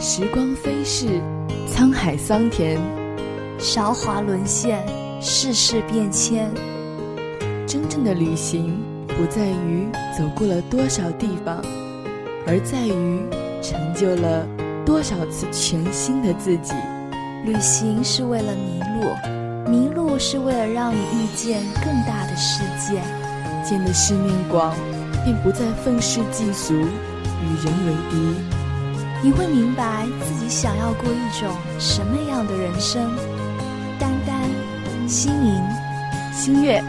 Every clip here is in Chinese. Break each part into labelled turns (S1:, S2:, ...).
S1: 时光飞逝，沧海桑田，
S2: 韶华沦陷，世事变迁。
S1: 真正的旅行不在于走过了多少地方，而在于成就了多少次全新的自己。
S2: 旅行是为了迷路，迷路是为了让你遇见更大的世界。
S1: 见的世面广，便不再愤世嫉俗，与人为敌。
S2: 你会明白自己想要过一种什么样的人生。丹丹、心莹、
S1: 心月，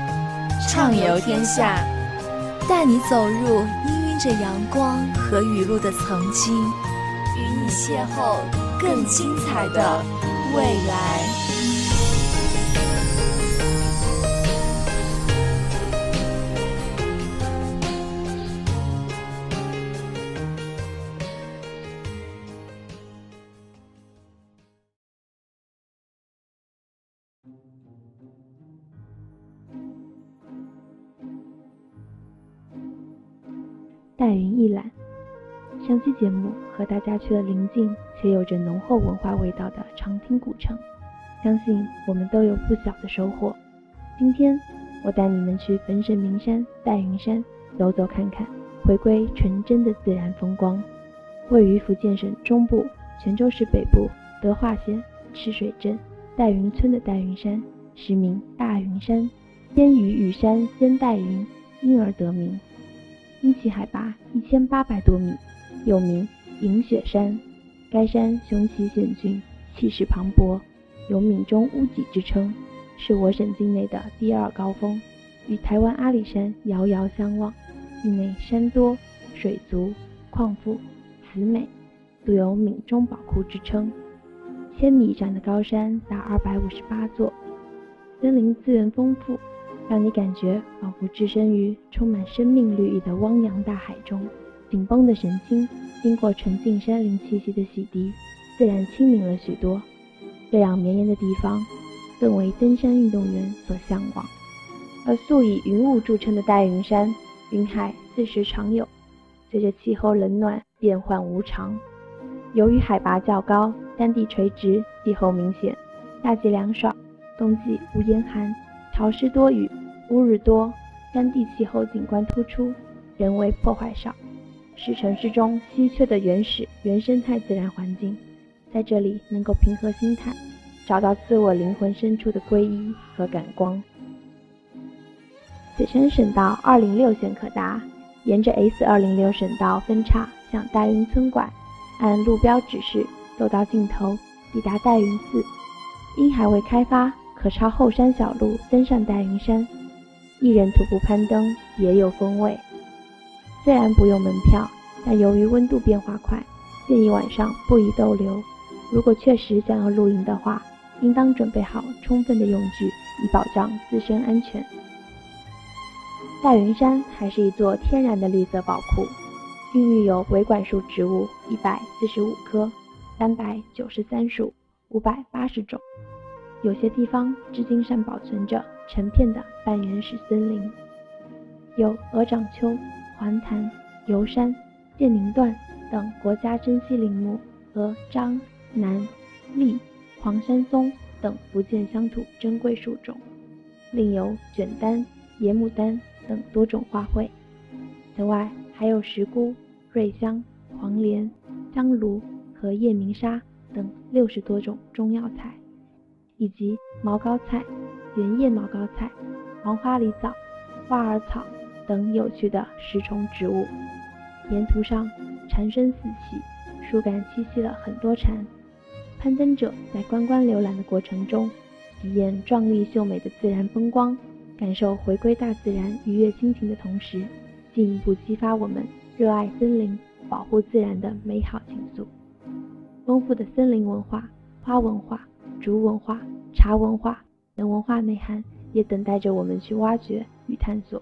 S1: 畅游天下，
S2: 带你走入氤氲着阳光和雨露的曾经，与你邂逅更精彩的未来。
S3: 带云一览，上期节目和大家去了临近且有着浓厚文化味道的长汀古城，相信我们都有不小的收获。今天我带你们去本省名山带云山走走看看，回归纯真的自然风光。位于福建省中部泉州市北部德化县赤水镇戴云村的戴云山，实名大云山，先于玉山先戴云，因而得名。因其海拔一千八百多米，又名银雪山。该山雄奇险峻，气势磅礴，有“闽中屋脊”之称，是我省境内的第二高峰，与台湾阿里山遥遥相望。境内山多水足，矿富瓷美，素有“闽中宝库”之称。千米以上的高山达二百五十八座，森林资源丰富。让你感觉仿佛置身于充满生命绿意的汪洋大海中，紧绷的神经经过纯净山林气息的洗涤，自然清明了许多。这样绵延的地方，更为登山运动员所向往。而素以云雾著称的大云山，云海四时常有，随着气候冷暖变幻无常。由于海拔较高，山地垂直，气候明显，夏季凉爽，冬季无严寒。潮湿多雨，乌日多，山地气候景观突出，人为破坏少，是城市中稀缺的原始原生态自然环境。在这里能够平和心态，找到自我灵魂深处的皈依和感光。此城省道二零六线可达，沿着 S 二零六省道分岔向大云村拐，按路标指示走到尽头，抵达大云寺。因还未开发。可抄后山小路登上大云山，一人徒步攀登别有风味。虽然不用门票，但由于温度变化快，建议晚上不宜逗留。如果确实想要露营的话，应当准备好充分的用具，以保障自身安全。大云山还是一座天然的绿色宝库，孕育有维管束植物一百四十五棵，三百九十三属，五百八十种。有些地方至今尚保存着成片的半原始森林，有鹅掌楸、黄檀、油杉、剑灵段等国家珍稀林木和樟、楠、栎、黄山松等福建乡土珍贵树种，另有卷丹、野牡丹等多种花卉。此外，还有石菇、瑞香、黄连、香炉和夜明砂等六十多种中药材。以及毛膏菜、圆叶毛膏菜、黄花梨枣、花耳草等有趣的食虫植物。沿途上蝉声四起，树干栖息了很多蝉。攀登者在观光浏览的过程中，体验壮丽秀美的自然风光，感受回归大自然愉悦心情的同时，进一步激发我们热爱森林、保护自然的美好情愫。丰富的森林文化、花文化。竹文化、茶文化等文化内涵，也等待着我们去挖掘与探索。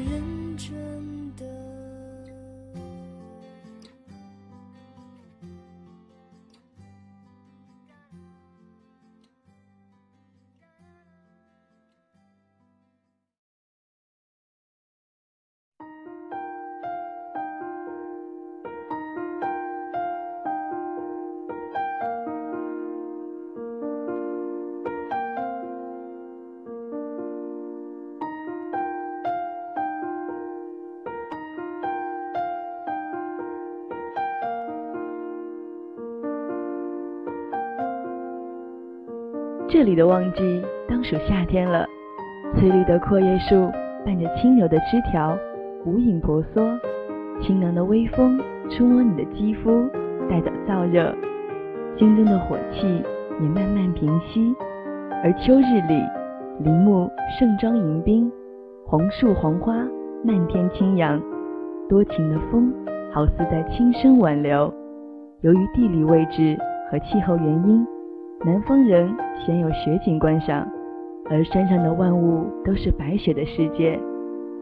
S4: 人
S5: 这里的旺季当属夏天了，翠绿的阔叶树伴着轻柔的枝条，无影婆娑，清凉的微风触摸你的肌肤，带走燥热，心中的火气也慢慢平息。而秋日里，林木盛装迎宾，红树黄花漫天轻扬，多情的风好似在轻声挽留。由于地理位置和气候原因，南方人鲜有雪景观赏，而山上的万物都是白雪的世界。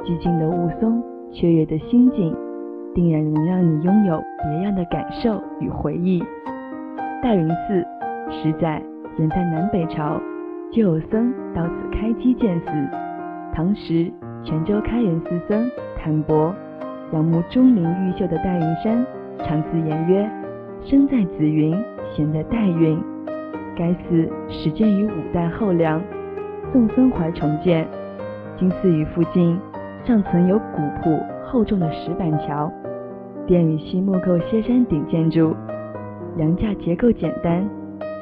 S5: 寂静的雾凇，雀跃的心境，定然能让你拥有别样的感受与回忆。大云寺实在远在南北朝，就有僧到此开基建寺。唐时泉州开元寺僧坦博仰慕钟灵毓秀的戴云山，常自言曰：“生在紫云，闲在代云。”该寺始建于五代后梁，宋孙怀重建。金寺宇附近尚存有古朴厚重的石板桥，殿宇系木构歇山顶建筑，梁架结构简单。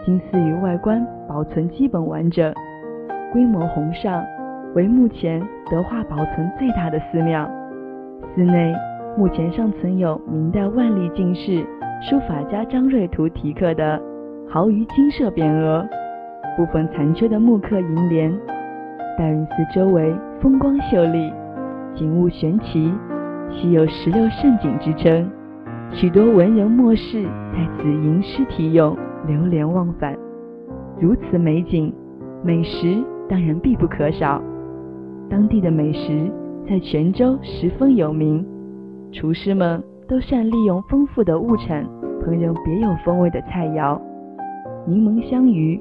S5: 金寺宇外观保存基本完整，规模宏上，为目前德化保存最大的寺庙。寺内目前尚存有明代万历进士书法家张瑞图题刻的。豪于金色匾额，部分残缺的木刻楹联。大云寺周围风光秀丽，景物玄奇，其有十六胜景之称。许多文人墨士在此吟诗题咏，流连忘返。如此美景，美食当然必不可少。当地的美食在泉州十分有名，厨师们都善利用丰富的物产，烹饪别有风味的菜肴。柠檬香鱼，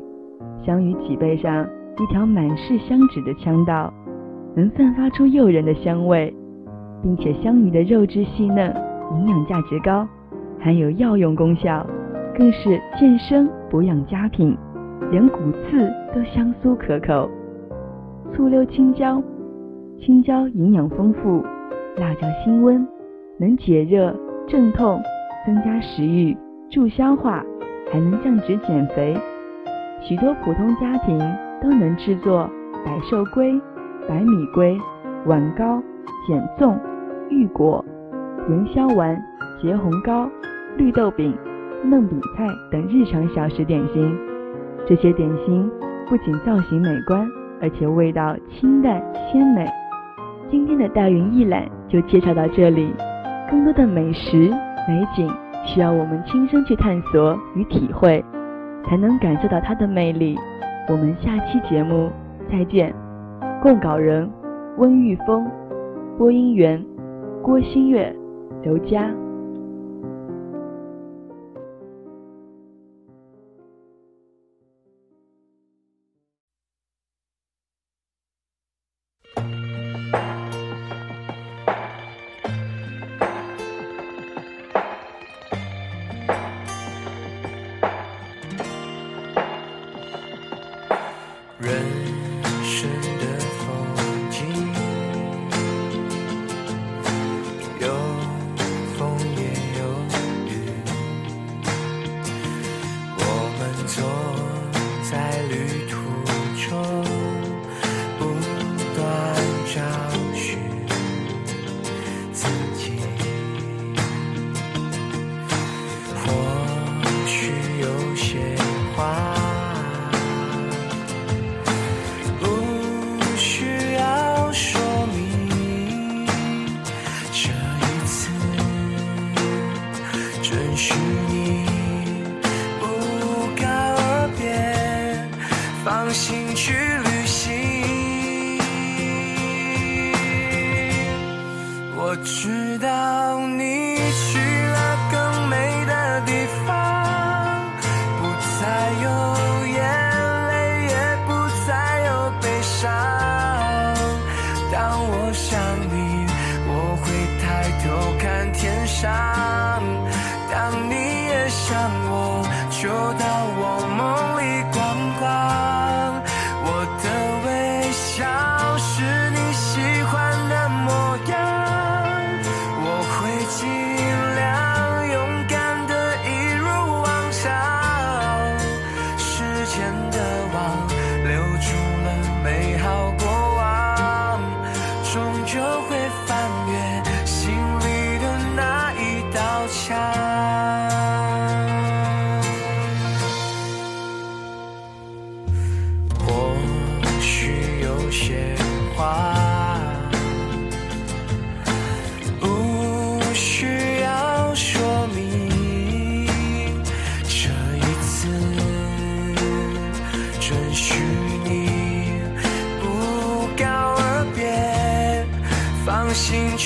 S5: 香鱼脊背上一条满是香脂的腔道，能散发出诱人的香味，并且香鱼的肉质细嫩，营养价值高，含有药用功效，更是健身补养佳品，连骨刺都香酥可口。醋溜青椒，青椒营养丰富，辣椒辛温，能解热镇痛，增加食欲，助消化。还能降脂减肥，许多普通家庭都能制作百寿龟、白米龟、碗糕、碱粽、芋果、元宵丸、结红糕、绿豆饼、嫩饼菜等日常小食点心。这些点心不仅造型美观，而且味道清淡鲜美。今天的大云一览就介绍到这里，更多的美食美景。需要我们亲身去探索与体会，才能感受到它的魅力。我们下期节目再见。供稿人：温玉峰，播音员：郭新月、刘佳。
S6: 人生。我知道你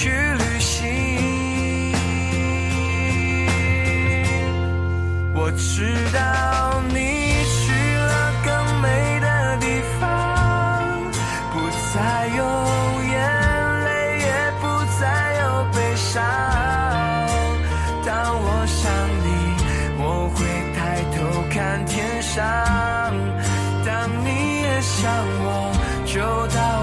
S6: 去旅行我知道你去了更美的地方不再有眼泪也不再有悲伤当我想你我会抬头看天上当你也想我就到